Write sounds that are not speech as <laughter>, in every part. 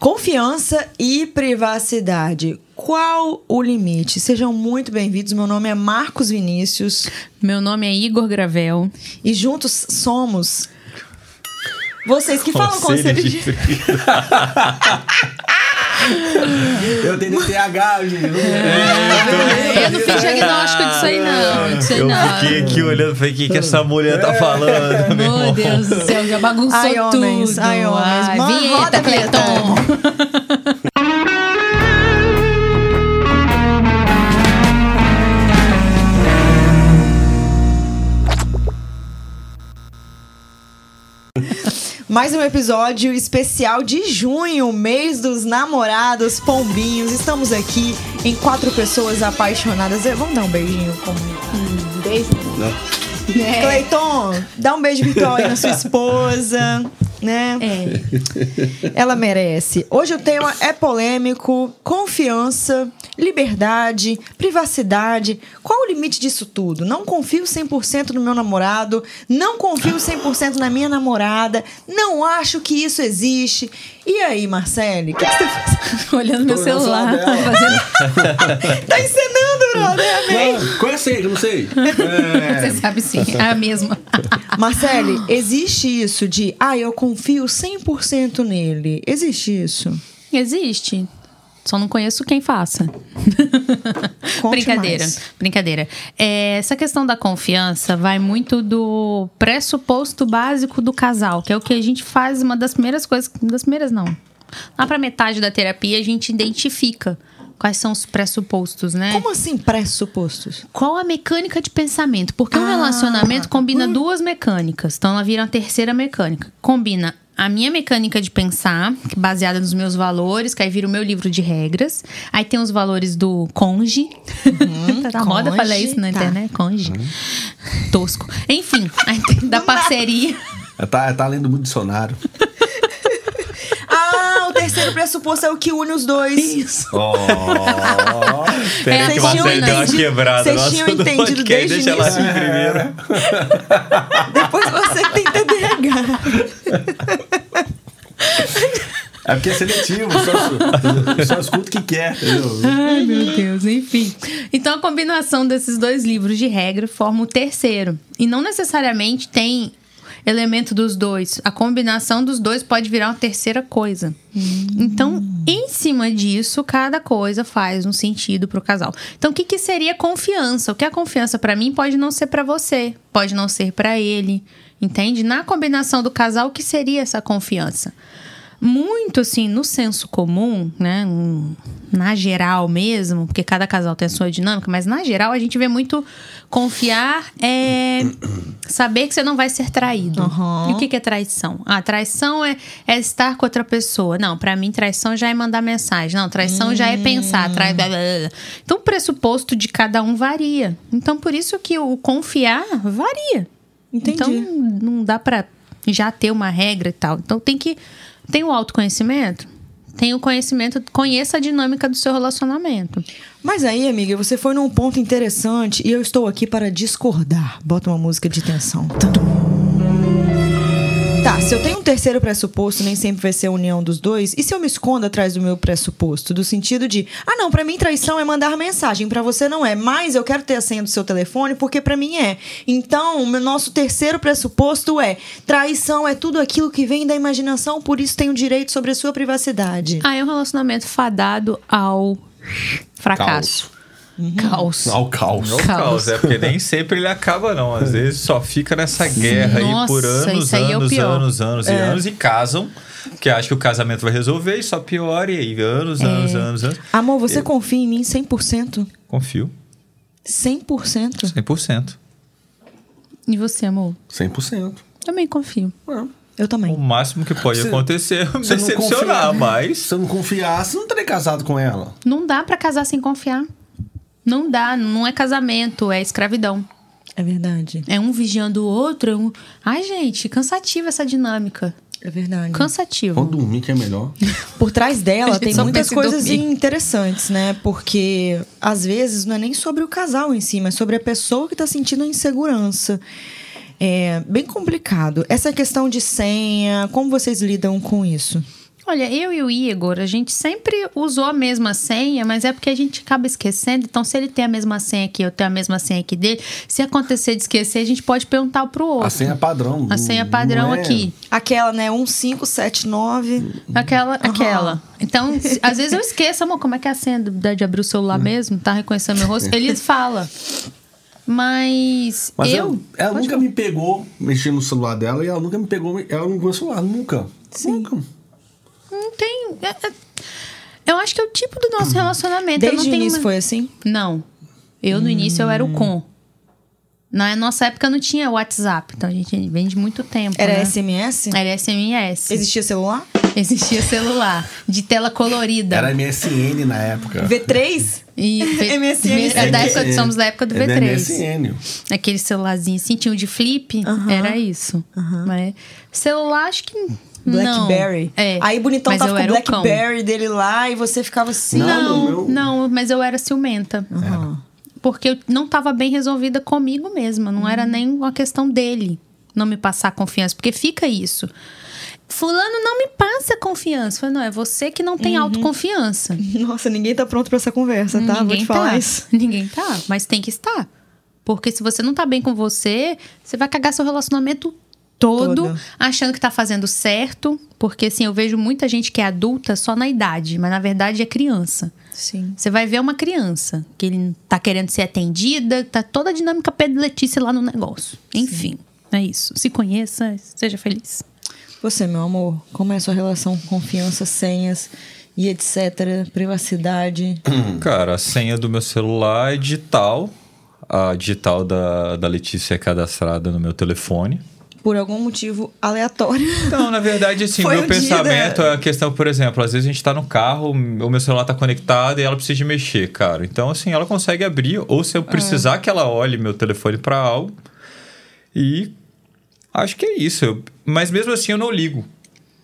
Confiança e privacidade. Qual o limite? Sejam muito bem-vindos. Meu nome é Marcos Vinícius. Meu nome é Igor Gravel. E juntos somos. Vocês que falam conselho de. <laughs> Eu tenho TH, gente. É, eu não fiz diagnóstico disso aí, não. Disso aí Eu não. fiquei aqui olhando, falei, o que, que essa mulher tá falando? meu Meu? Deus do céu, já bagunçou Ai, homens, tudo. ai, homens. Ai, Mano, roda vinheta, a vinheta. Cleiton. <laughs> Mais um episódio especial de junho, mês dos namorados, pombinhos. Estamos aqui em quatro pessoas apaixonadas. Vamos dar um beijinho como. Um beijo? É. Cleiton, dá um beijo virtual aí na sua <laughs> esposa, né? É. Ela merece. Hoje o tema é polêmico: confiança, liberdade, privacidade. Qual o limite disso tudo? Não confio 100% no meu namorado, não confio 100% na minha namorada, não acho que isso existe. E aí, Marcele? O que, que você tá fazendo? Olhando meu Tô o celular. fazendo- <laughs> Tá encenando, brother? Amei. Não, Qual é a senha que eu não sei? Você É, sabe sim, é a mesma. <laughs> Marcele, existe isso de, ah, eu confio 100% nele. Existe isso? Existe. Só não conheço quem faça. Conte brincadeira, mais. brincadeira. É, essa questão da confiança vai muito do pressuposto básico do casal, que é o que a gente faz, uma das primeiras coisas. Das primeiras, não. Lá pra metade da terapia, a gente identifica quais são os pressupostos, né? Como assim pressupostos? Qual a mecânica de pensamento? Porque um Ah. relacionamento combina duas mecânicas. Então ela vira uma terceira mecânica. Combina a minha mecânica de pensar, é baseada nos meus valores, que aí vira o meu livro de regras. Aí tem os valores do conge. <laughs> tá na moda falar isso na tá. internet, conge. Tosco. Enfim, aí tem da parceria. tá, tá lendo muito dicionário. <laughs> O terceiro pressuposto é o que une os dois. Isso. Oh, Peraí É, que vocês tinham deu uma entendido- quebrada vocês tinham entendido desde Deixa ela o assim primeiro. <laughs> Depois você tem TDAH. é porque é seletivo, só, só escuta o que quer, entendeu? Ai, meu Deus, enfim. Então, a combinação desses dois livros de regra forma o terceiro. E não necessariamente tem elemento dos dois. A combinação dos dois pode virar uma terceira coisa. Então, em cima disso, cada coisa faz um sentido pro casal. Então, o que, que seria confiança? O que é confiança para mim pode não ser para você, pode não ser para ele. Entende? Na combinação do casal, o que seria essa confiança? Muito assim no senso comum, né, na geral mesmo, porque cada casal tem a sua dinâmica, mas na geral a gente vê muito confiar é saber que você não vai ser traído. Aham. E o que que é traição? Ah, traição é, é estar com outra pessoa. Não, pra mim traição já é mandar mensagem. Não, traição já é pensar. Trai... blá, blá. Então o pressuposto de cada um varia. Então por isso que o confiar varia. Entendi. Então não dá pra já ter uma regra e tal. Então tem que tem o autoconhecimento, tem o conhecimento, conheça a dinâmica do seu relacionamento. Mas aí, amiga, você foi num ponto interessante e eu estou aqui para discordar. Bota uma música de tensão. Tá, se eu tenho um terceiro pressuposto, nem sempre vai ser a união dos dois. E se eu me escondo atrás do meu pressuposto? Do sentido de, ah, não, pra mim traição é mandar mensagem, pra você não é. Mas eu quero ter a senha do seu telefone porque pra mim é. Então, o meu- nosso terceiro pressuposto é: traição é tudo aquilo que vem da imaginação, por isso tenho direito sobre a sua privacidade. Ah, é um relacionamento fadado ao fracasso. Caos. Ao caos. Não Caos. causa, é porque nem sempre ele acaba, não. Às vezes só fica nessa guerra aí por Nossa, anos, aí é o anos, pior. anos, anos e anos e casam. Porque acha que o casamento vai resolver e só piora. E aí, anos, anos, anos, anos. Amor, você confia em mim 100%? Confio. 100%? 100%. E você, amor? 100%. Também confio. Eu O também. máximo que pode Você- acontecer é Você não decepcionar, confia- mas. Se você não confiar, você não teria casado com ela. Não dá pra casar sem confiar. Não dá, não é casamento, é escravidão. É verdade. É um vigiando o outro. é um... Ai, gente, cansativa essa dinâmica. É verdade. Cansativo. Vamos dormir que é melhor. <laughs> Por trás dela tem muitas coisas dormir. interessantes, né? Porque às vezes não é nem sobre o casal em si, mas sobre a pessoa que tá sentindo a insegurança. É bem complicado. Essa questão de senha, como vocês lidam com isso? Olha, eu e o Igor, a gente sempre usou a mesma senha, mas é porque a gente acaba esquecendo. Então, se ele tem a mesma senha aqui, eu tenho a mesma senha aqui dele, se acontecer de esquecer, a gente pode perguntar pro outro. A senha padrão. A senha padrão não é- aqui. Aquela, né? 1579. Aquela, aquela. Então, se- às vezes eu esqueço, amor, como é que é a senha de abrir o celular mesmo? Tá reconhecendo meu rosto? Ele <laughs> fala. Mas, Mas eu. ela, ela nunca me pegou mexendo no celular dela e ela nunca me pegou. Ela não pegou o celular, nunca. Nunca. Não tem. é- é- eu acho que é o tipo do nosso relacionamento. Desde o início uma- foi assim? Não. Eu, no início, eu era o com. Na nossa época não tinha WhatsApp, então a gente vem de muito tempo. Era né? SMS? Era SMS. Existia celular? Existia celular, de tela colorida. Era MSN na época. V3? E V- <laughs> MSN, é da época, somos da época do É da V3. MSN. Aquele celularzinho assim, tinha o de flip, era isso. Mas celular, acho que. Blackberry. É. Aí bonitão Mas tava eu com o era o cão. Blackberry dele lá e você ficava assim. Não, Não, não, mas eu era ciumenta. Porque eu não estava bem resolvida comigo mesma. Não era nem uma questão dele não me passar confiança. Porque fica isso. Fulano não me passa confiança. Eu falei, não, é você que não tem autoconfiança. <laughs> Nossa, ninguém tá pronto pra essa conversa, tá? Vou Ninguém te falar tá. isso. <laughs> Ninguém tá, mas tem que estar. Porque se você não tá bem com você, você vai cagar seu relacionamento todo, Todo. achando que tá fazendo certo. Porque assim, eu vejo muita gente que é adulta só na idade, mas na verdade é criança. Sim. Você vai ver uma criança que ele tá querendo ser atendida, tá toda a dinâmica Pedro e Letícia lá no negócio. Enfim, é isso. Se conheça, seja feliz. Você, meu amor, como é a sua relação com confiança, senhas e etc, privacidade? <clears throat> Cara, a senha do meu celular é digital. A digital da, da Letícia é cadastrada no meu telefone. Por algum motivo aleatório. Não, na verdade, assim, <laughs> meu pensamento da- é a questão, por exemplo, às vezes a gente tá no carro, o meu celular tá conectado e ela precisa de mexer, cara. Então, assim, ela consegue abrir, ou se eu precisar que ela olhe meu telefone pra algo. E acho que é isso. Eu- mas mesmo assim eu não ligo.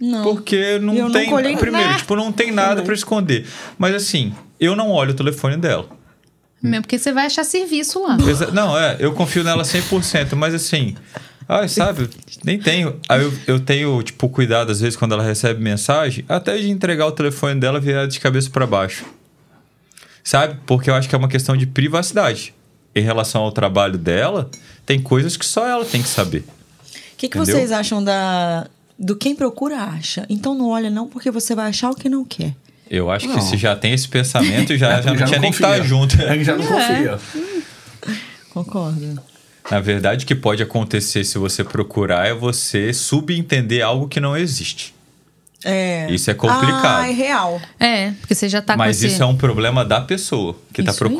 Não. Porque não Eu tem. olhei primeiro, nada. tipo, não tem nada pra esconder. Mas assim, eu não olho o telefone dela. Mesmo porque você vai achar serviço lá. Exa- Não, é, eu confio nela 100%, mas assim, ai, sabe, nem tenho. Aí eu, eu tenho, tipo, cuidado às vezes quando ela recebe mensagem, até de entregar o telefone dela virado de cabeça pra baixo. Sabe? Porque eu acho que é uma questão de privacidade. Em relação ao trabalho dela, tem coisas que só ela tem que saber. O que, que Entendeu? vocês acham da do quem procura acha? Então não olha não porque você vai achar o que não quer. Eu acho Não. que se já tem esse pensamento, <laughs> já, É, já não já tinha nem que estar junto. É <laughs> que já não confia. Concordo. Na verdade, o que pode acontecer se você procurar é você subentender algo que não existe. É. Isso é complicado. Ah, é real. É, porque você já tá Mas com esse... isso é um problema da pessoa que tá Isso aí.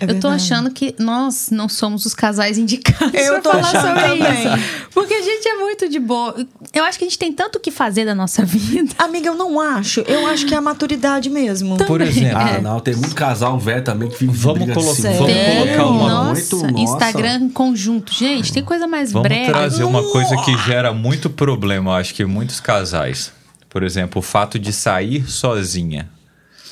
É eu tô achando que nós não somos os casais indicados Eu tô falar achando sobre também. isso. Porque a gente é muito de boa. Eu acho que a gente tem tanto o que fazer da nossa <laughs> vida. Amiga, eu não acho. Eu acho que é a maturidade mesmo. Por exemplo, Ah, não, tem muito casal velho também que vive Vamos colo- assim. vamos colocar uma- nossa, muito- nossa. Instagram em conjunto. Gente, tem coisa mais vamos brega. trazer uma coisa que gera muito problema, eu acho que muitos casais. Por exemplo, o fato de sair sozinha.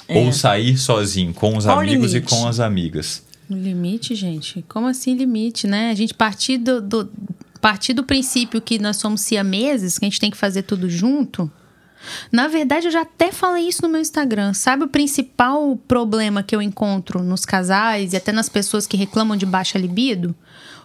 Ou sair sozinho, com os É. Qual amigos e com as amigas. O Limite, gente? Como assim limite, né? A gente partir do, do- partir do princípio que nós somos siameses, que a gente tem que fazer tudo junto. Na verdade, eu já até falei isso no meu Instagram. Sabe o principal problema que eu encontro nos casais e até nas pessoas que reclamam de baixa libido?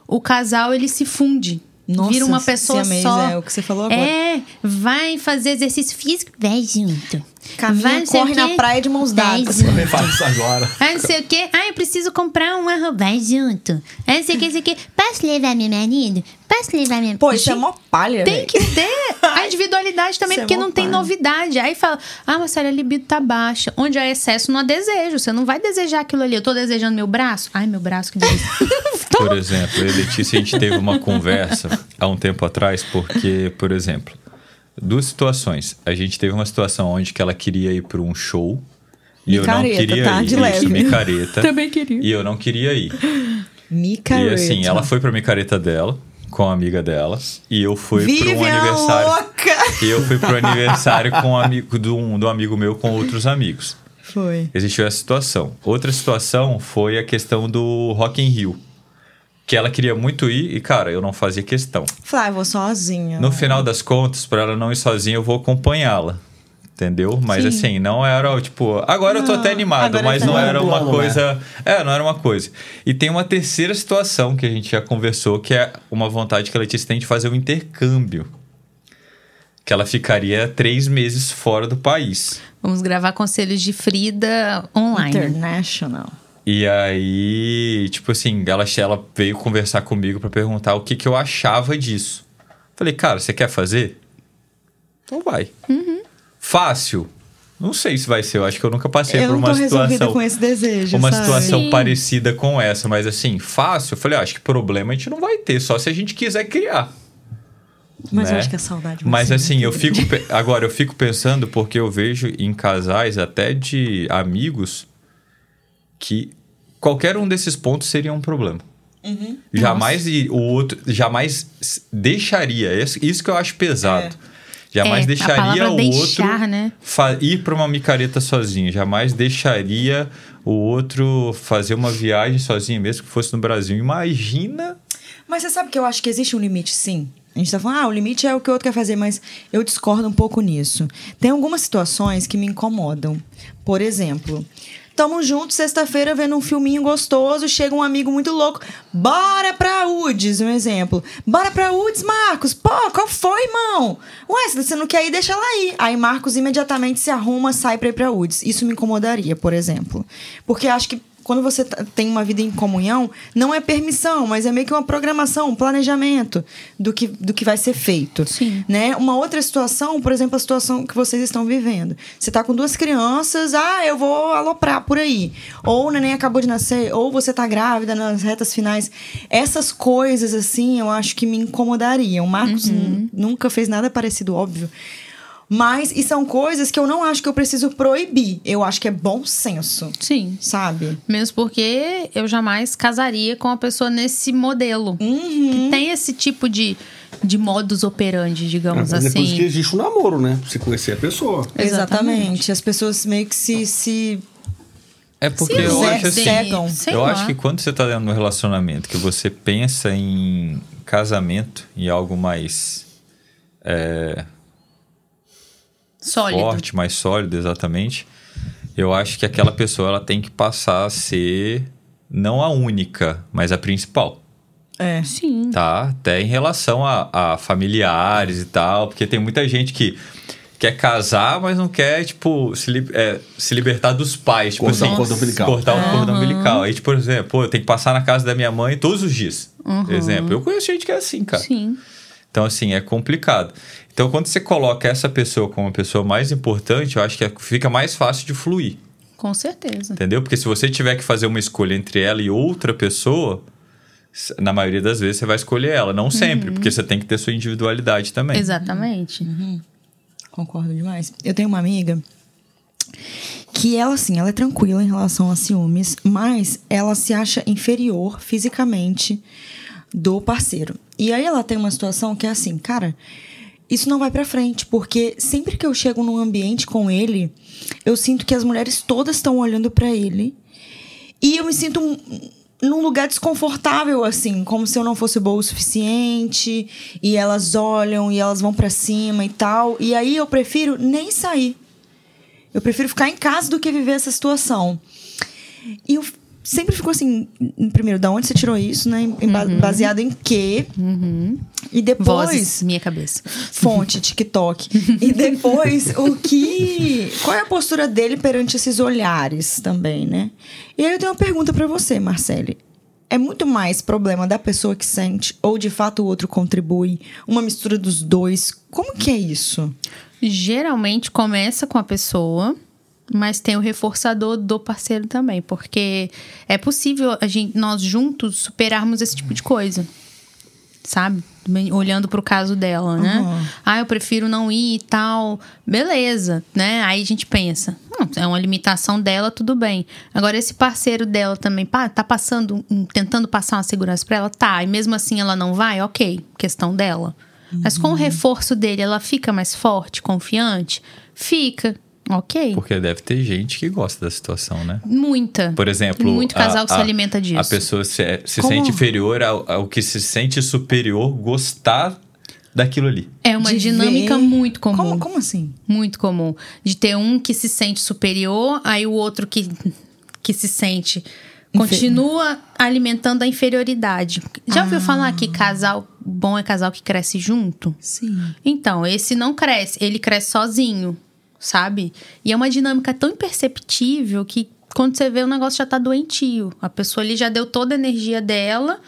O casal, ele se funde. Nossa, vira uma pessoa siamês, só. é o que você falou agora. É, vai fazer exercício físico, vai junto. Caminha, Vai corre na quê, praia de mãos dadas. junto. Também faz isso agora. Ah, não sei o quê. Ah, eu preciso comprar uma roupa. Vai junto. Ah, não sei o que, não sei o quê. Posso levar meu marido? Posso levar minha... Pô, isso é mó palha, Tem velho. que ter a individualidade também, Isso é porque mó não tem palha. novidade. Aí fala, ah, Marcela, a libido tá baixa. Onde há excesso, não há desejo. Você não vai desejar aquilo ali. Eu tô desejando meu braço. Ai, meu braço, que delícia. <laughs> Por exemplo, eu e Letícia, a gente teve uma conversa há um tempo atrás, porque, por exemplo, duas situações. A gente teve uma situação onde que ela queria ir para um show e eu não Micareta, queria tá? ir. De Isso, leve. micareta. <laughs> Também queria. E eu não queria ir. Micareta. E assim, ela foi pra micareta dela, com a amiga dela, e eu fui para um aniversário. louca! E eu fui pro <laughs> aniversário com um amigo de um, de um amigo meu com outros amigos. Foi. Existiu essa situação. Outra situação foi a questão do Rock in Rio. Que ela queria muito ir e, cara, eu não fazia questão. Falei, ah, eu vou sozinha. No final das contas, para ela não ir sozinha, eu vou acompanhá-la. Entendeu? Mas Sim. assim, não era tipo. Agora eu tô Não, até animado, agora mas tá não era uma plano, coisa. É, não era uma coisa. E tem uma terceira situação que a gente já conversou, que é uma vontade que a Letícia tem de fazer um intercâmbio. Que ela ficaria três meses fora do país. Vamos gravar conselhos de Frida online. International. E aí, tipo assim, ela, ela veio conversar comigo pra perguntar o que, que eu achava disso. Falei, cara, você quer fazer? Então vai. Fácil? Não sei se vai ser. Eu acho que eu nunca passei eu por uma situação. com esse desejo, Uma sabe? situação Sim. parecida com essa, mas assim, fácil. Eu falei, ah, acho que problema a gente não vai ter, só se a gente quiser criar. Mas eu né? acho que a saudade Mas assim, eu fico. Agora, eu fico pensando porque eu vejo em casais, até de amigos, que qualquer um desses pontos seria um problema. Uhum. Jamais e o outro. Jamais deixaria. Isso, isso que eu acho pesado. Jamais É, deixaria o deixar, outro né? ir para uma micareta sozinho. Jamais deixaria o outro fazer uma viagem sozinho, mesmo que fosse no Brasil. Imagina. Mas você sabe que eu acho que existe um limite, sim. A gente tá falando, ah, o limite é o que o outro quer fazer, mas eu discordo um pouco nisso. Tem algumas situações que me incomodam. Por exemplo, tamo juntos sexta-feira vendo um filminho gostoso, chega um amigo muito louco, bora pra UDS, um exemplo. Bora pra UDS, Marcos. Pô, qual foi, irmão? Ué, se você não quer ir, deixa ela ir. Aí Marcos imediatamente se arruma, sai pra ir pra UDS. Isso me incomodaria, por exemplo. Porque acho que quando você tá- tem uma vida em comunhão, não é permissão, mas é meio que uma programação, um planejamento do que, do que vai ser feito. Sim. Né? Uma outra situação, por exemplo, a situação que vocês estão vivendo. Você tá com duas crianças, ah, eu vou aloprar por aí. Ou o neném acabou de nascer, ou você tá grávida nas retas finais. Essas coisas, assim, eu acho que me incomodariam. O Marcos n- nunca fez nada parecido, óbvio. Mas, e são coisas que eu não acho que eu preciso proibir. Eu acho que é bom senso, Sim. sabe? Mesmo porque eu jamais casaria com uma pessoa nesse modelo. Uhum. Que tem esse tipo de, de modus operandi, digamos Mas é por isso assim. que existe o namoro, né? Pra você conhecer a pessoa. Exatamente. As pessoas meio que se. se... É porque Se eu acho assim. cegam. Eu lá. acho que quando você tá dentro de um relacionamento que você pensa em casamento, em algo mais é, Sólido. forte, mais sólido, exatamente, eu acho que aquela pessoa ela tem que passar a ser não a única, mas a principal. É. Sim. Tá? Até em relação a, a familiares e tal, porque tem muita gente que quer casar, mas não quer, tipo, se, li- é, se libertar dos pais. Tipo Cortar assim, o cordão umbilical. Cortar o cordão umbilical. Aí, tipo, por exemplo, pô, eu tenho que passar na casa da minha mãe todos os dias. Por exemplo. Eu conheço gente que é assim, cara. Sim. Então, assim, é complicado. Então, quando você coloca essa pessoa como a pessoa mais importante, eu acho que é- fica mais fácil de fluir. Com certeza. Entendeu? Porque se você tiver que fazer uma escolha entre ela e outra pessoa, na maioria das vezes você vai escolher ela. Não sempre, porque você tem que ter sua individualidade também. Exatamente. Concordo demais. Eu tenho uma amiga que ela, assim, ela é tranquila em relação a ciúmes, mas ela se acha inferior fisicamente do parceiro. E aí ela tem uma situação que é assim, cara, isso não vai pra frente, porque sempre que eu chego num ambiente com ele, eu sinto que as mulheres todas estão olhando pra ele e eu me sinto um- num lugar desconfortável, assim, como se eu não fosse boa o suficiente. E elas olham e elas vão pra cima e tal. E aí eu prefiro nem sair. Eu prefiro ficar em casa do que viver essa situação. E eu sempre fico assim, primeiro, da onde você tirou isso, né? Ba- Baseado em quê? E depois Vozes, minha cabeça. fonte TikTok. e <laughs> depois, o que. Qual é a postura dele perante esses olhares também, né? E aí eu tenho uma pergunta pra você, Marcele. É muito mais problema da pessoa que sente ou de fato o outro contribui? Uma mistura dos dois? Como que é isso? Geralmente começa com a pessoa, mas tem o reforçador do parceiro também, porque é possível a gente, nós juntos superarmos esse tipo de coisa. Sabe? Olhando pro caso dela, né? Uhum. Ah, eu prefiro não ir e tal. Beleza, né? Aí a gente pensa, "Hum, é uma limitação dela, tudo bem. Agora, esse parceiro dela também, tá passando, tentando passar uma segurança pra ela? Tá, e mesmo assim ela não vai? Ok, questão dela. Mas com o reforço dele, ela fica mais forte, confiante? Fica, ok. Porque deve ter gente que gosta da situação, né? Muita. Por exemplo, Tem muito casal a- que se a- alimenta disso. A pessoa se, se Como? sente inferior ao, ao que se sente superior, gostar daquilo ali. É uma De dinâmica ver- muito comum. Como, como assim? Muito comum. De ter um que se sente superior, aí o outro que, que se sente. Continua alimentando a inferioridade. Já ouviu falar que casal bom é casal que cresce junto? Sim. Então, esse não cresce, ele cresce sozinho, sabe? E é uma dinâmica tão imperceptível que quando você vê o negócio já tá doentio. A pessoa ali já deu toda a energia dela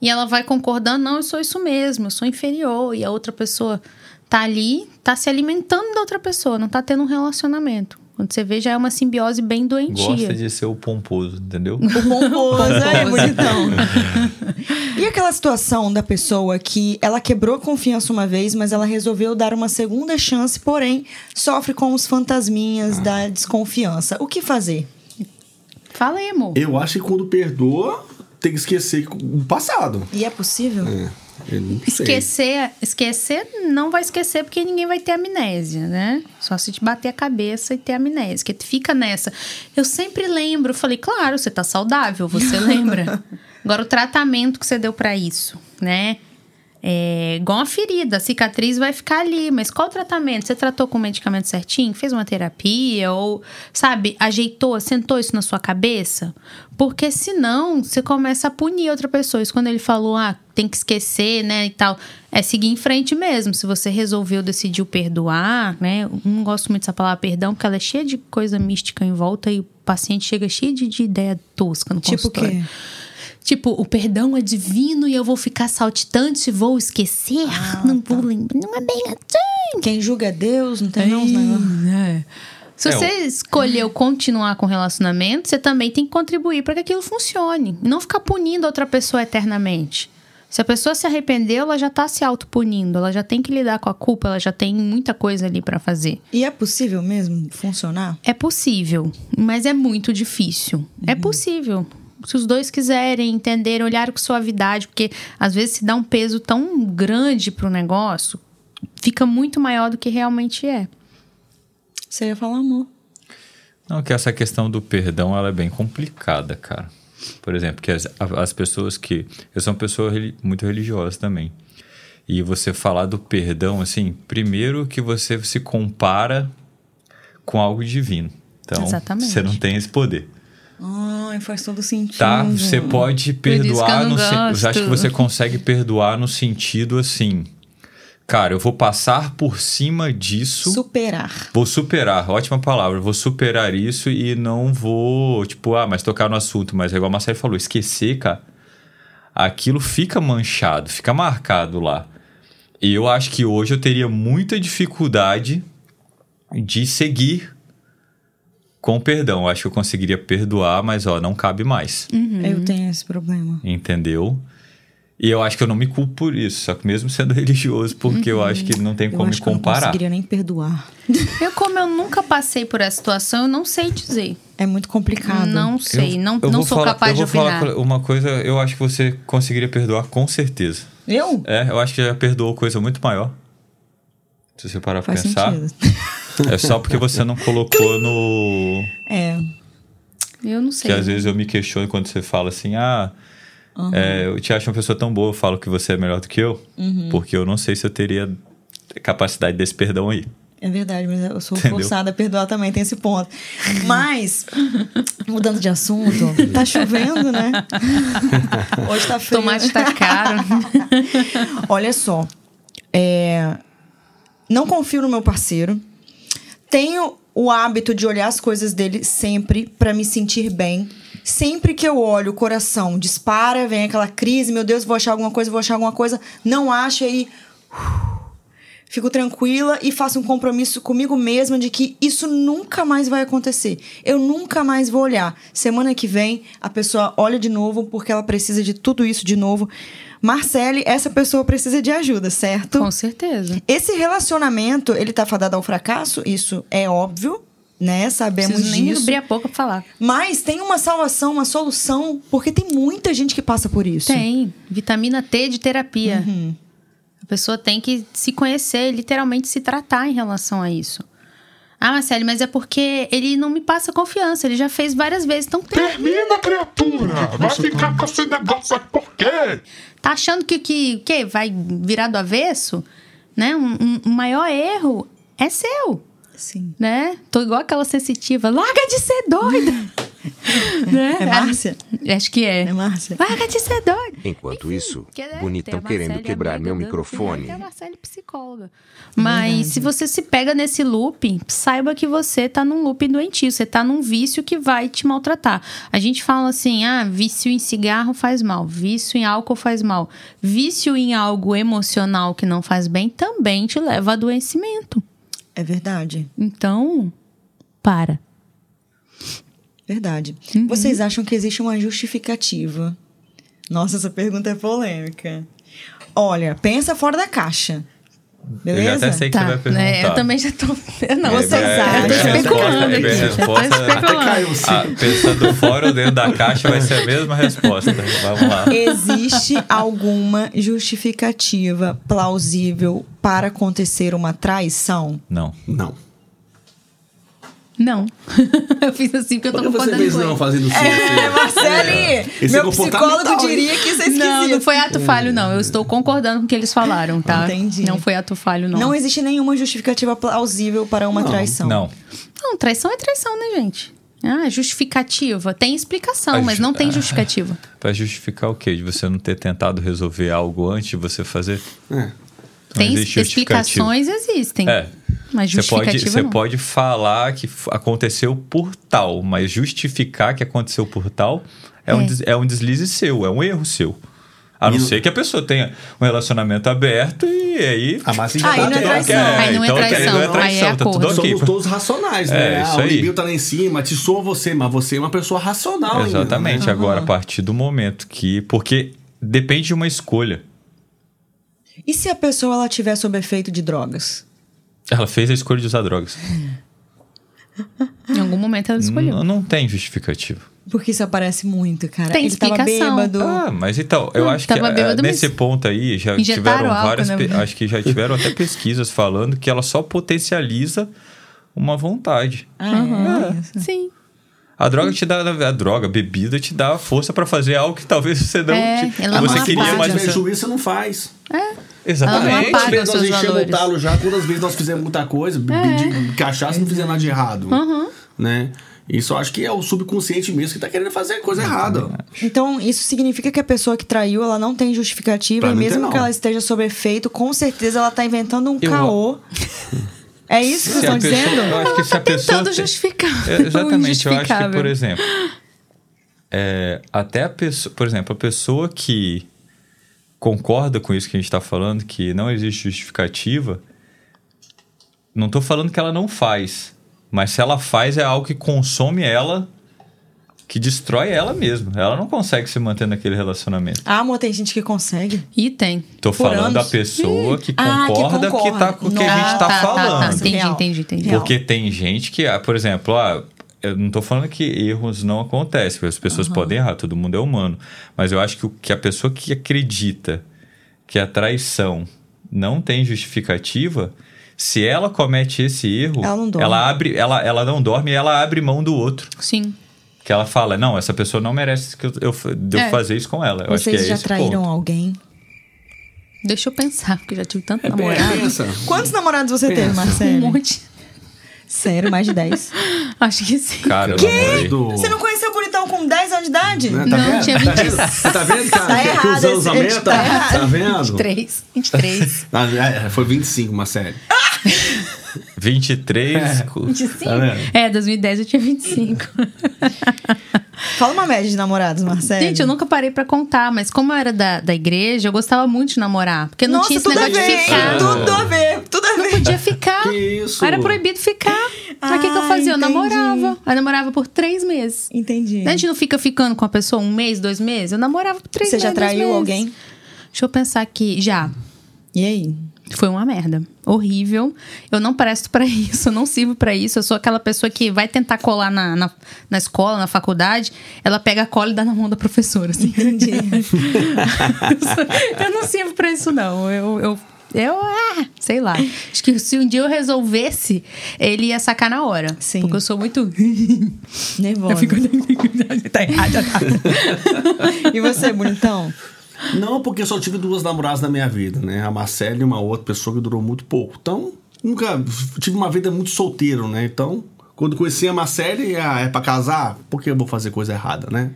e ela vai concordando, não, eu sou isso mesmo, eu sou inferior. E a outra pessoa tá ali, tá se alimentando da outra pessoa, não tá tendo um relacionamento. Quando você vê, já é uma simbiose bem doentia. Gosta de ser o pomposo, entendeu? O pomposo, <laughs> é bonitão. <laughs> e aquela situação da pessoa que ela quebrou a confiança uma vez, mas ela resolveu dar uma segunda chance, porém sofre com os fantasminhas da desconfiança. O que fazer? Fala aí, amor. Eu acho que quando perdoa, tem que esquecer o passado. E é possível? É. Esquecer, esquecer não vai esquecer porque ninguém vai ter amnésia, né? Só se te bater a cabeça e ter amnésia. Que tu fica nessa. Eu sempre lembro, falei, claro, você tá saudável, você <laughs> lembra. Agora o tratamento que você deu pra isso, né? É igual uma ferida, a cicatriz vai ficar ali, mas qual o tratamento? Você tratou com o medicamento certinho? Fez uma terapia? Ou, sabe, ajeitou, sentou isso na sua cabeça? Porque senão você começa a punir outra pessoa. Isso quando ele falou, ah, tem que esquecer, né, e tal. É seguir em frente mesmo. Se você resolveu, decidiu perdoar, né? Eu não gosto muito dessa palavra perdão, porque ela é cheia de coisa mística em volta e o paciente chega cheio de, de ideia tosca no Tipo o consultório. quê? Tipo, o perdão é divino e eu vou ficar saltitante, vou esquecer, <laughs> não vou lembrar. Não é bem assim. Quem julga é Deus, não tem não os negócios. É. Se É, você escolheu continuar com o relacionamento, você também tem que contribuir para que aquilo funcione. E não ficar punindo a outra pessoa eternamente. Se a pessoa se arrependeu, ela já tá se autopunindo, ela já tem que lidar com a culpa, ela já tem muita coisa ali para fazer. E é possível mesmo funcionar? É possível, mas é muito difícil. É possível. Se os dois quiserem entender, olhar com suavidade, porque às vezes se dá um peso tão grande pro negócio, fica muito maior do que realmente é. Você ia falar amor. Não, que essa questão do perdão ela é bem complicada, cara. Por exemplo, que as, as pessoas que. Eu sou uma pessoa muito religiosa também. E você falar do perdão, assim, primeiro que você se compara com algo divino. Então, Exatamente. você não tem esse poder. Ai, faz todo sentido. Tá? Você pode isso que eu perdoar não no sen- acho que você consegue perdoar no sentido assim. Cara, eu vou passar por cima disso. Superar. Vou superar, ótima palavra. Vou superar isso e não vou, tipo, ah, mas tocar no assunto. Mas é igual a Marcelo falou, esquecer, cara. Aquilo fica manchado, fica marcado lá. E eu acho que hoje eu teria muita dificuldade de seguir com perdão. Eu acho que eu conseguiria perdoar, mas ó, não cabe mais. Eu tenho esse problema. Entendeu? E eu acho que eu não me culpo por isso, só que mesmo sendo <laughs> religioso, porque eu acho que não tem Eu como me acho que eu não comparar. conseguiria nem perdoar. <laughs> Eu, como eu nunca passei por essa situação, eu não sei dizer. É muito complicado. Não sei, Eu- não, eu não sou falar- capaz de eu vou opinar. falar uma coisa, eu acho que você conseguiria perdoar com certeza. Eu? É, eu acho que já perdoou coisa muito maior. Se você parar pra Faz pensar. sentido. <laughs> É só porque você não colocou no. É. Eu não Que sei. às vezes eu me questiono quando você fala assim, ah. É, eu te acho uma pessoa tão boa, eu falo que você é melhor do que eu. Uhum. Porque eu não sei se eu teria capacidade desse perdão aí. É verdade, mas eu sou Entendeu? forçada a perdoar também, tem esse ponto. Mas, mudando de assunto, tá chovendo, né? Hoje tá frio. Tomate tá caro. <laughs> Olha só, é, não confio no meu parceiro. Tenho o hábito de olhar as coisas dele sempre pra me sentir bem. Sempre que eu olho, o coração dispara, vem aquela crise, meu Deus, vou achar alguma coisa, vou achar alguma coisa. Não acho, aí <sighs> fico tranquila e faço um compromisso comigo mesma de que isso nunca mais vai acontecer. Eu nunca mais vou olhar. Semana que vem, a pessoa olha de novo porque ela precisa de tudo isso de novo. Marcele, essa pessoa precisa de ajuda, certo? Com certeza. Esse relacionamento, ele tá fadado ao fracasso, isso é óbvio, né? Sabemos Preciso nem disso. abrir a boca pra falar. Mas tem uma salvação, uma solução, porque tem muita gente que passa por isso. Tem. Vitamina T de terapia. Uhum. A pessoa tem que se conhecer, literalmente se tratar em relação a isso. Ah, Marcelo, mas é porque ele não me passa confiança. Ele já fez várias vezes. Então, Termina, criatura! Vai ficar com esse negócio aí por quê? tá achando que que, que vai virar do avesso? né? Um, um- um maior erro é seu, Sim. né? Tô igual aquela sensitiva. Larga de ser doida! <laughs> né? É Márcia? Acho que é. É Márcia? Larga de ser doida! Enquanto isso, Que, né, bonitão querendo quebrar meu dando microfone. Tem a Marcele psicóloga. Mas se você se pega nesse loop, saiba que você tá num loop doentio, você tá num vício que vai te maltratar. A gente fala assim: "Ah, vício em cigarro faz mal, vício em álcool faz mal. Vício em algo emocional que não faz bem também te leva a adoecimento". É verdade. Então, para. Verdade. Uhum. Vocês acham que existe uma justificativa? Nossa, essa pergunta é polêmica. Olha, pensa fora da caixa. Eu já Beleza? até sei que você vai perguntar. né? Eu também já tô. <laughs> Eu não, Vocês eu tô- É, especulando aqui. minha Eu tô resposta- especulando. Até caiu sim. Pensando fora ou dentro da caixa vai ser a mesma resposta. Vamos lá. Existe alguma justificativa plausível para acontecer uma traição? Não. Não. Não. <laughs> eu fiz assim porque eu tô que você fez com não fazendo sim? É, Marcele, Esse meu é psicólogo diria que isso é esquisito. Não, não foi ato falho, não. Eu estou concordando com o que eles falaram, tá? Entendi. Não foi ato falho, não. Não existe nenhuma justificativa plausível para uma Não. traição. Não. Não, traição é traição, né, gente? Ah, justificativa. Tem explicação, mas não tem ah. justificativa. <laughs> Pra justificar o quê? De você não ter tentado resolver algo antes de você fazer? É. Tem justificativa. explicações, existem. É. Mas Você pode, justificativa você não. pode falar que aconteceu por tal, mas justificar que aconteceu por tal é, Um, É. des- é um deslize seu, é um erro seu. A não E ser que a pessoa tenha um relacionamento aberto e aí. A já Aí tá não é traição. ok. Aí não é então, traição, não é aí é traição, tá tudo acordo. ok. Somos todos racionais, É, né? isso ah, o libido tá lá em cima, te soa você, mas você é uma pessoa racional ainda, Exatamente. né? Agora, a partir do momento que. Porque depende de uma escolha. E se a pessoa ela tiver sob efeito de drogas? Ela fez a escolha de usar drogas. Em algum momento ela escolheu. Não, não tem justificativa. Porque isso aparece muito, cara. Tem Ele tava explicação. bêbado. Ah, mas então, eu Hum, acho que ah, bêbado, nesse mas ponto aí já injetaram tiveram álcool, várias. né? Acho que já tiveram até pesquisas falando que ela só potencializa uma vontade. Ah, é? Isso. Sim. A droga te dá. A droga, a bebida te dá força pra fazer algo que talvez você não. É, te- ela não você se queria, você mas tiver você. juízo, você não faz. Exatamente. Ela não apaga Quantas vezes os nós enchemos o talo já, quantas vezes nós fizemos muita coisa, de cachaça e não fizemos nada de errado. Né? Isso eu acho que é o subconsciente mesmo que tá querendo fazer coisa errada. Então, isso significa que a pessoa que traiu, ela não tem justificativa. Pra e mesmo que ela esteja sob efeito, com certeza ela tá inventando um Eu- caô. É isso que Se vocês estão pessoa- dizendo? Eu acho que se a pessoa. Tentando justificar. É, exatamente. Eu acho que, por exemplo, é, até a pessoa, por exemplo, a pessoa que concorda com isso que a gente está falando, que não existe justificativa, não estou falando que ela não faz, mas se ela faz é algo que consome ela, que destrói ela mesma. Ela não consegue se manter naquele relacionamento. Ah, amor, tem gente que consegue. E tem. Tô Por falando da anos. pessoa que Ah, que concorda que, concorda. tá com o que a gente Ah, tá, tá, falando. Tá, tá. Entendi, entendi, entendi. Porque tem gente que, ah, por exemplo, ah, eu não tô falando que erros não acontecem, porque as pessoas podem errar, todo mundo é humano. Mas eu acho que, o- que a pessoa que acredita que a traição não tem justificativa, se ela comete esse erro, Ela não dorme. ela abre, ela, ela não dorme e ela abre mão do outro. Sim. Que ela fala, não, essa pessoa não merece que eu, eu, eu É. fazer isso com ela. Eu acho que Vocês é já esse traíram ponto. alguém? Deixa eu pensar, porque eu já tive tanto É, namorado. pensa. Quantos namorados você teve, Um Marcelo? monte. Sério, mais de 10. <laughs> <laughs> Acho que sim. Cara. Do... Você não conheceu o bonitão com 10 anos de idade? Né? Não, vendo? tinha Tá 20. vendo? Você tá vendo, cara? Tá que errado os anos aumentam? tá errado. <laughs> Tá vendo? 23. 23. Ah, é, foi 25 uma série. 23. cu- 25? Tá? É, 2010 eu tinha 25. <laughs> Fala uma média de namorados, Marcelo. Gente, eu nunca parei pra contar, mas como eu era da, da igreja, eu gostava muito de namorar. Porque não Nossa, tinha esse tudo a negócio ver, de ficar. tudo a ver, tudo a ver. Não podia ficar. Que isso? Era proibido ficar. Aí o que, que eu Ah, fazia? Eu entendi. namorava. Eu namorava por três meses. Entendi. A gente não fica ficando com a pessoa um mês, dois meses? Eu namorava por três Você meses. já dois traiu alguém? Deixa eu pensar aqui. Já. E aí? Foi uma merda. Horrível. Eu não presto pra <laughs> isso, eu não sirvo pra isso. Eu sou aquela pessoa que vai tentar colar na, na, na escola, na faculdade, ela pega a cola e dá na mão da professora. Assim. Entendi. <laughs> eu não sirvo pra isso, não. Eu. eu eu, ah, sei lá. <laughs> Acho que se um dia eu resolvesse, ele ia sacar na hora. Sim. Porque eu sou muito. <laughs> Nervosa. Eu fico. tá errado, tá errado. <laughs> E você, bonitão? Não, porque eu só tive duas namoradas na minha vida, né? A Marcela e uma outra pessoa que durou muito pouco. Então, nunca tive uma vida muito solteiro, né? Então, quando conheci a Marcela, ah, é pra casar? Por que eu vou fazer coisa errada, né?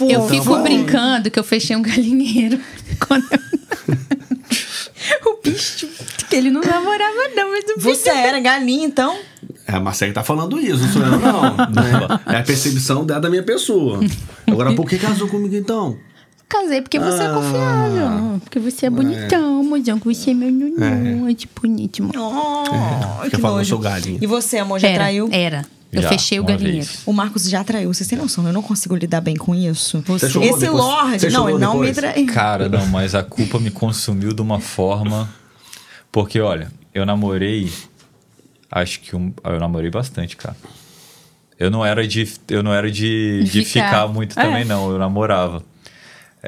Eu Fofo. fico brincando que eu fechei um galinheiro. Quando eu- <laughs> o bicho, que ele não namorava não, mas o bicho... Você era galinha, então? É a Marcela que tá falando isso, não sou eu, não. né? <laughs> É a percepção dela da minha pessoa. Agora, por que casou comigo então? Casei porque você é Ah. confiável. Porque você é bonitão, mozão, que você é meu nunhu. É tipo bonito, mano. Oh, Quer que falar, eu nojo. sou galinha. E você, amor, já Era, traiu? era. Eu Já, fechei o galinheiro. vez. O Marcos já traiu, vocês têm noção, eu não consigo lidar bem com isso. Você Esse depois? Lorde, não, ele não me traiu. Cara, não, mas a culpa me consumiu de uma forma. Porque, olha, eu namorei. Acho que um, eu namorei bastante, cara. Eu não era de, eu não era de, De de ficar. ficar muito É. também, não. Eu namorava.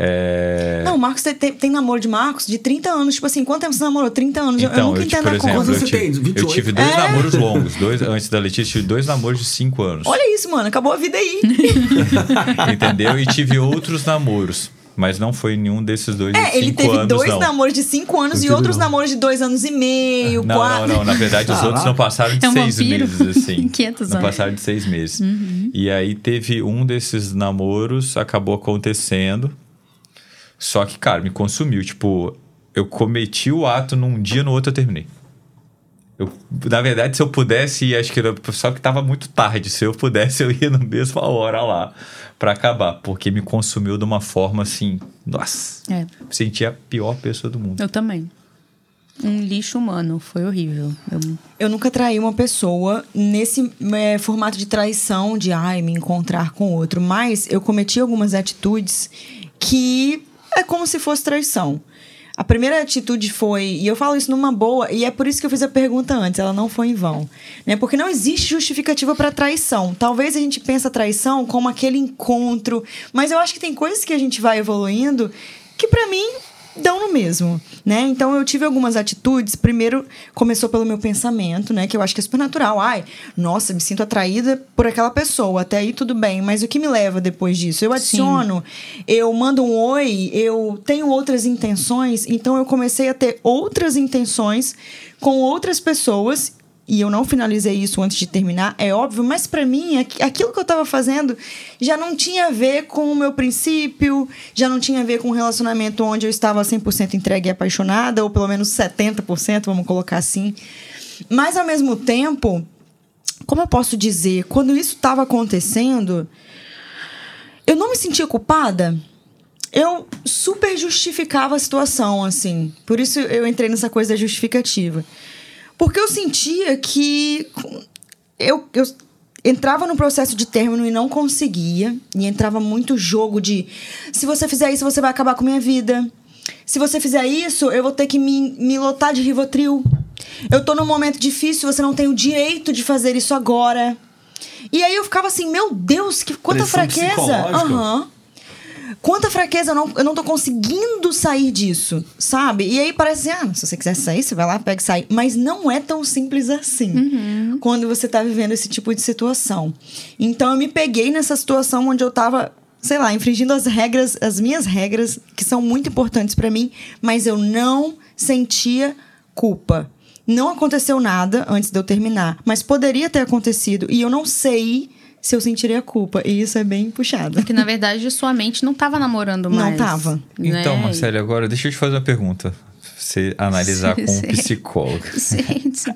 É... Não, o Marcos tem, tem, tem namoro de Marcos de 30 anos. Tipo assim, quanto tempo você namorou? 30 anos. Eu- eu Então, nunca eu, tipo, entendo por a exemplo, conta. Eu você tive, eu 28? tive dois É. namoros longos. Dois, antes da Letícia, tive dois namoros de cinco anos. Olha isso, mano. Acabou a vida aí. <laughs> Entendeu? E tive outros namoros. Mas não foi nenhum desses dois de É, ele cinco teve anos, dois não. namoros de 5 anos Não e outros não. namoros de 2 anos e meio, Não, 4. não, não. Na verdade, os Caraca. outros não passaram de É um seis vampiro. meses, assim. <laughs> 500 não anos. passaram de seis meses. E aí teve um desses namoros, acabou acontecendo. Só que, cara, me consumiu. Tipo, eu cometi o ato num dia, no outro eu terminei. Eu, na verdade, se eu pudesse, acho que era, só que tava muito tarde. Se eu pudesse, eu ia na mesma hora lá pra acabar. Porque me consumiu de uma forma assim. Nossa. É, Me senti a pior pessoa do mundo. eu também. Um lixo humano, foi horrível. Eu- Eu nunca traí uma pessoa nesse é, formato de traição, de ai, me encontrar com outro. Mas eu cometi algumas atitudes que é como se fosse traição. A primeira atitude foi, e eu falo isso numa boa, e é por isso que eu fiz a pergunta antes, ela não foi em vão. Né? Porque não existe justificativa para traição. Talvez a gente pense a traição como aquele encontro, mas eu acho que tem coisas que a gente vai evoluindo que para mim dão no mesmo, né? Então eu tive algumas atitudes. Primeiro começou pelo meu pensamento, né? Que eu acho que é super natural. Ai, nossa, me sinto atraída por aquela pessoa. Até aí tudo bem. Mas o que me leva depois disso? Eu adiciono, eu mando um oi, eu tenho outras intenções. Então eu comecei a ter outras intenções com outras pessoas e eu não finalizei isso antes de terminar, é óbvio, mas pra mim, aqu- aquilo que eu tava fazendo já não tinha a ver com o meu princípio, já não tinha a ver com um relacionamento onde eu estava 100% entregue e apaixonada, ou pelo menos 70%, vamos colocar assim. Mas ao mesmo tempo, como eu posso dizer, quando isso estava acontecendo, eu não me sentia culpada. Eu super justificava a situação, assim. Por isso eu entrei nessa coisa da justificativa. Porque eu sentia que eu, eu entrava no processo de término e não conseguia. E entrava muito jogo de se você fizer isso, você vai acabar com a minha vida. Se você fizer isso, eu vou ter que me, me lotar de Rivotril. Eu tô num momento difícil, você não tem o direito de fazer isso agora. E aí eu ficava assim, meu Deus, que quanta Pressão fraqueza. Aham. Quanta fraqueza, eu não, eu não tô conseguindo sair disso, sabe? E aí parece assim, ah, se você quiser sair, você vai lá, pega e sai. Mas não é tão simples assim quando você tá vivendo esse tipo de situação. Então eu me peguei nessa situação onde eu tava, sei lá, infringindo as regras, as minhas regras, que são muito importantes pra mim, mas eu não sentia culpa. Não aconteceu nada antes de eu terminar, mas poderia ter acontecido e eu não sei se eu sentiria culpa. E isso é bem puxado. Porque, na verdade, sua mente não tava namorando Não mais. tava. né? Então, Marcelo, agora deixa eu te fazer uma pergunta. Você analisar Sim, com um sim. psicólogo. <laughs> Gente,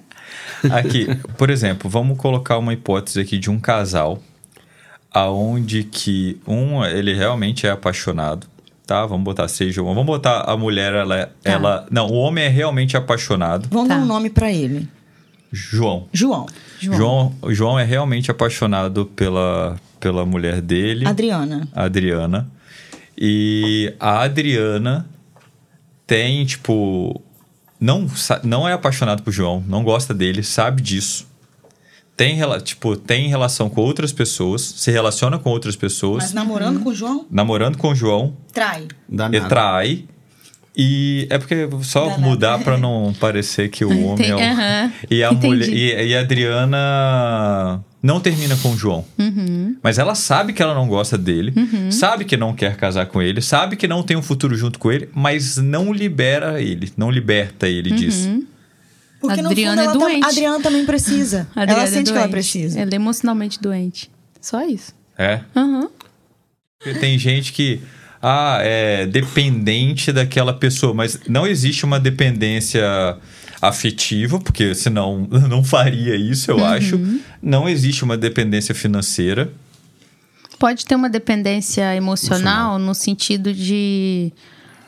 Aqui, por exemplo, vamos colocar uma hipótese aqui de um casal aonde que um ele realmente é apaixonado, tá? Vamos botar seja, vamos botar a mulher ela, é- Tá. ela não, o homem é realmente apaixonado. Vamos Tá. dar um nome pra ele. João. João. João, João é realmente apaixonado pela pela mulher dele. Adriana. Adriana. E a Adriana tem, tipo. Não, não é apaixonado por João, não gosta dele, sabe disso. Tem, rela- tipo, tem relação com outras pessoas, se relaciona com outras pessoas, Mas namorando com o João, namorando com o João, trai. Dá e trai. E é porque só Danado. mudar pra não parecer que o homem é o... Aham. E a Entendi. mulher e, e a Adriana não termina com o João. Uhum. Mas ela sabe que ela não gosta dele, sabe que não quer casar com ele, sabe que não tem um futuro junto com ele, mas não libera ele, não liberta ele Uhum. disso. Porque no Adriana fundo, é ela tam- doente. a Adriana também precisa. <laughs> Adriana ela é sente que ela precisa. Ela é emocionalmente doente. Só isso. É. Aham. Porque tem gente que ah, é dependente daquela pessoa, mas não existe uma dependência afetiva, porque senão <laughs> não faria isso, eu acho. Não existe uma dependência financeira. Pode ter uma dependência emocional, no sentido de.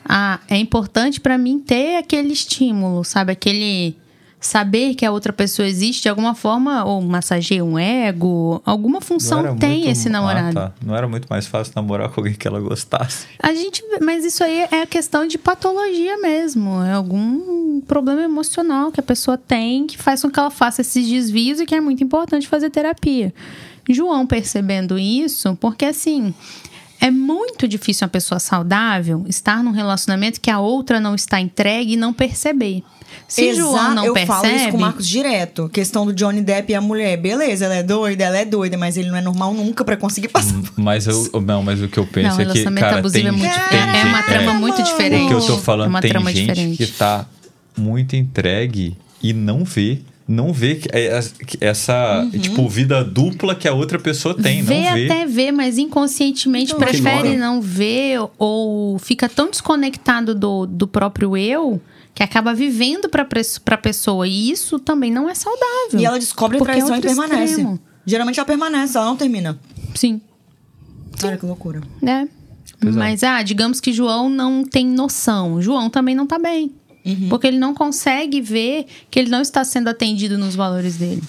Ah, é importante pra mim ter aquele estímulo, sabe? Aquele. Saber que a outra pessoa existe de alguma forma, ou massageia um ego, alguma função tem muito- esse namorado. Ah, tá. Não era muito mais fácil namorar com alguém que ela gostasse. A gente, mas isso aí é questão de patologia mesmo. É algum problema emocional que a pessoa tem que faz com que ela faça esses desvios e que é muito importante fazer terapia. João percebendo isso, porque assim, é muito difícil uma pessoa saudável estar num relacionamento que a outra não está entregue e não perceber. Se Exa- João não eu percebe, falo isso com o Marcos direto. Questão do Johnny Depp e a mulher. Beleza, ela é doida, ela é doida, mas ele não é normal nunca pra conseguir passar. Mas eu, não, mas o que eu penso Não, é que, cara, abusivo tem, é muito tem diferente. É uma trama muito diferente. O que eu tô falando, É uma tem trama gente diferente. que tá muito entregue e não vê. Não vê que- é- é- essa, tipo, vida dupla que a outra pessoa tem. Vê não vê. até vê, mas inconscientemente Então, prefere não ver ou fica tão desconectado do, do próprio eu que acaba vivendo pra, pres- pra pessoa. E isso também não é saudável. E ela descobre a Porque é traição e outro permanece. extremo. Geralmente ela permanece, ela não termina. Sim, Olha que loucura. né? Mas, ah, digamos que João não tem noção. João também não tá bem. Uhum. Porque ele não consegue ver que ele não está sendo atendido nos valores dele.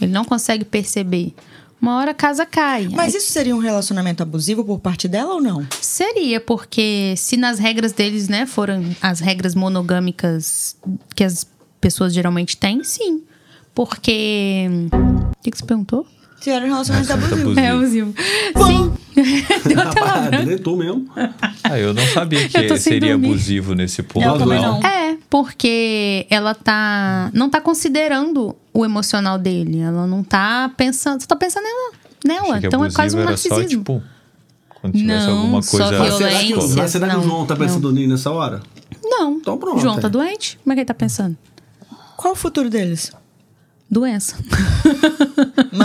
Ele não consegue perceber. Uma hora a casa cai. Mas isso seria um relacionamento abusivo por parte dela ou não? Seria, porque se nas regras deles, né, foram as regras monogâmicas que as pessoas geralmente têm, sim. Porque. O que, que você perguntou? Um relacionamento abusivo. abusivo. abusivo. Sim. <laughs> Deu até lá. deletou mesmo. Ah, eu não sabia que seria dormir. abusivo nesse ponto. Eu também não. É, porque ela tá. Não tá considerando o emocional dele. Ela não tá pensando. Só tá pensando nela. nela. Achei Então é quase um era só, narcisismo. tipo, quando tivesse Não, alguma só coisa... Mas será que, Violência, mas será que o João tá pensando nisso nessa hora? Não. Então pronto, João tá é. doente? Como é que ele tá pensando? Qual o futuro deles? Doença.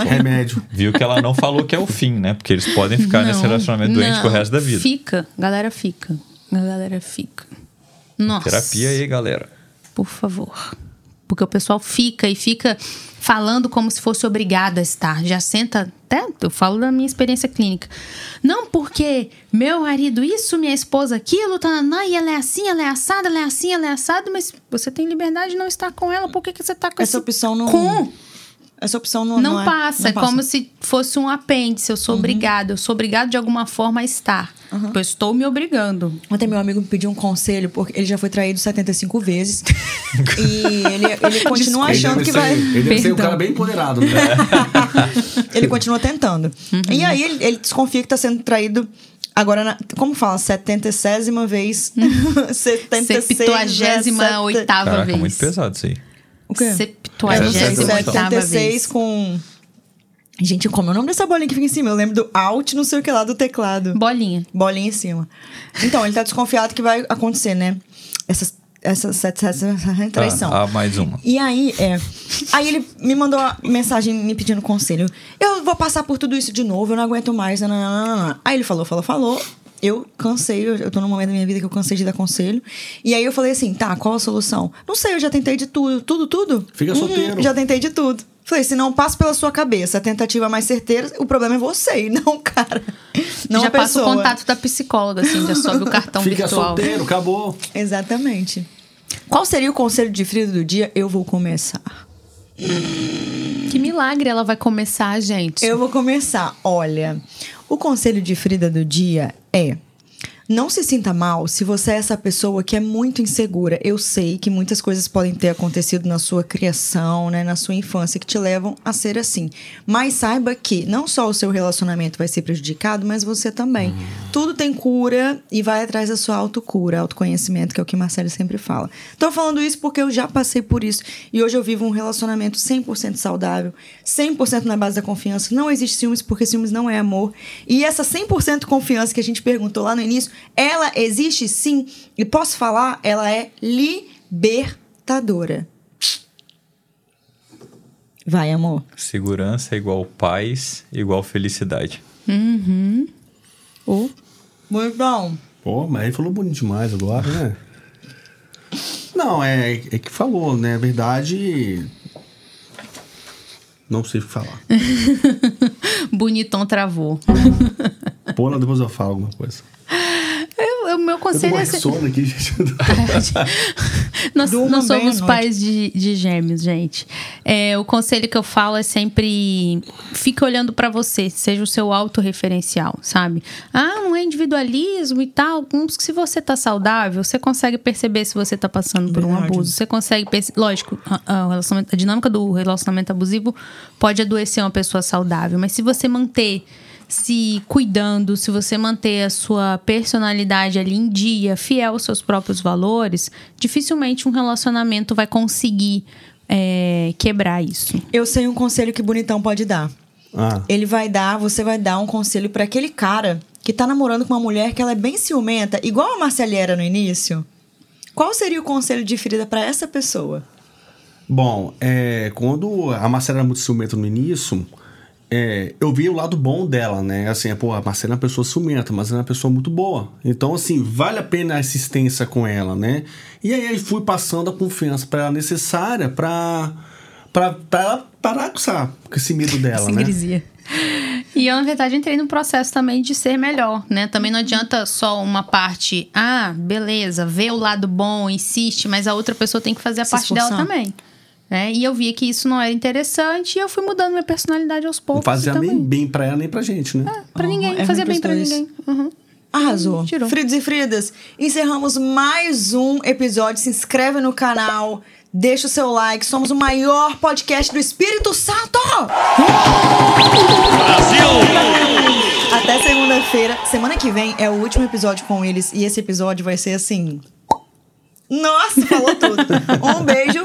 Remédio. Viu que ela não falou que é o fim, né? Porque eles podem ficar nesse Não, relacionamento doente não. pro resto da vida. Fica. Galera fica. A galera fica. Nossa. Terapia aí, galera. Por favor. Porque o pessoal fica e fica falando como se fosse obrigado a estar. Já senta. Até eu falo da minha experiência clínica. Não porque meu marido isso, minha esposa aquilo, tá, não, e ela é assim, ela é assada, ela é assim, ela é assada, mas você tem liberdade de não estar com ela. Por que, que você tá com Essa opção não. com? Essa opção não, Não, não é- passa. não É como se fosse um apêndice. Eu sou obrigado. Eu sou obrigado de alguma forma a estar. Eu estou me obrigando. Ontem meu amigo me pediu um conselho, porque ele já foi traído 75 vezes. <laughs> e ele, ele continua Ele achando deve que ser- vai. Ele deve ser um Perdão. cara bem empoderado, né? <laughs> Ele continua tentando. E aí ele, ele desconfia que tá sendo traído agora, na, como fala? 76 vez. <laughs> 76 Septuagésima oitava Caraca, vez. muito pesado isso aí. O quê? Septuagésima É, oitava 76 vez. com. Gente, como é o nome dessa bolinha que fica em cima? Eu lembro do Alt, não sei o que lá, do teclado. Bolinha. Bolinha em cima. Então, ele tá desconfiado que vai acontecer, né? Essas, essas, essas, essa traição. Ah, ah, mais uma. E aí, é. Aí ele me mandou uma mensagem me pedindo conselho. Eu vou passar por tudo isso de novo, eu não aguento mais. nananana. Aí ele falou, falou, falou. Eu cansei, eu eu tô num momento da minha vida que eu cansei de dar conselho. E aí eu falei assim, tá, qual a solução? Não sei, eu já tentei de tudo. Tudo, tudo? Fica solteiro. Já tentei de tudo. Falei, se não passa pela sua cabeça a tentativa mais certeira, o problema é você e não o cara. <laughs> Não já a passa o pessoa. contato da psicóloga, assim, já sobe o cartão Fica virtual. solteiro, acabou. Exatamente. Qual seria o conselho de Frida do dia? Eu vou começar. Que milagre ela vai começar, gente. Eu vou começar. Olha, o conselho de Frida do dia é: Não se sinta mal se você é essa pessoa que é muito insegura. Eu sei que muitas coisas podem ter acontecido na sua criação, né, na sua infância, que te levam a ser assim. Mas saiba que não só o seu relacionamento vai ser prejudicado, mas você também. Tudo tem cura e vai atrás da sua autocura, autoconhecimento, que é o que Marcelo sempre fala. Tô falando isso porque eu já passei por isso e hoje eu vivo um relacionamento 100% saudável, 100% na base da confiança. Não existe ciúmes porque ciúmes não é amor. E essa 100% confiança que a gente perguntou lá no início, ela existe sim. E posso falar, ela é libertadora. Vai, amor. Segurança é igual paz, igual felicidade. Oh. Muito bom. Pô, mas ele falou bonito demais agora, né? <laughs> Não, é, é que falou, né? Na verdade. Não sei o que falar. <laughs> Bonitão travou. Pô, não, depois eu falo alguma coisa. Eu- O meu Eu tô é. sono aqui, gente. <laughs> Nós, nós somos pais de, de gêmeos, gente. É, o conselho que eu falo é sempre fique olhando pra você, seja o seu autorreferencial, sabe? Ah, não é individualismo e tal. Se você tá saudável, você consegue perceber se você tá passando por um Verdade. abuso. Você consegue perceber. Lógico, a, a, a dinâmica do relacionamento abusivo pode adoecer uma pessoa saudável, mas se você manter se cuidando, se você manter a sua personalidade ali em dia, fiel aos seus próprios valores, dificilmente um relacionamento vai conseguir é, quebrar isso. Eu sei um conselho que Bonitão pode dar. Ah, Ele vai dar, você vai dar um conselho pra aquele cara que tá namorando com uma mulher que ela é bem ciumenta, igual a Marcela era no início. Qual seria o conselho de ferida pra essa pessoa? bom, é, quando a Marcela era muito ciumenta no início, é, eu vi o lado bom dela, né? Assim, pô, a Marcela é uma pessoa ciumenta, mas ela é uma pessoa muito boa. Então, assim, vale a pena a assistência com ela, né? E aí eu fui passando a confiança pra ela necessária pra, pra, pra ela parar com, essa, com esse medo dela, né? E eu, na verdade, entrei no processo também de ser melhor, né? Também não adianta só uma parte, ah, beleza, vê o lado bom, insiste, mas a outra pessoa tem que fazer a Se parte dela também. Né? E eu via que isso não era interessante e eu fui mudando minha personalidade aos Não poucos. fazia também. nem bem pra ela nem pra gente, né? Pra Uhum, ninguém, é não fazia ruim bem pra dois. ninguém. Uhum. Arrasou. Tirou. Fridos e Fridas, encerramos mais um episódio. Se inscreve no canal, deixa o seu like. Somos o maior podcast do Espírito Santo! Até segunda-feira. Semana que vem é o último episódio com eles. E esse episódio vai ser assim. Nossa, falou tudo. Um beijo.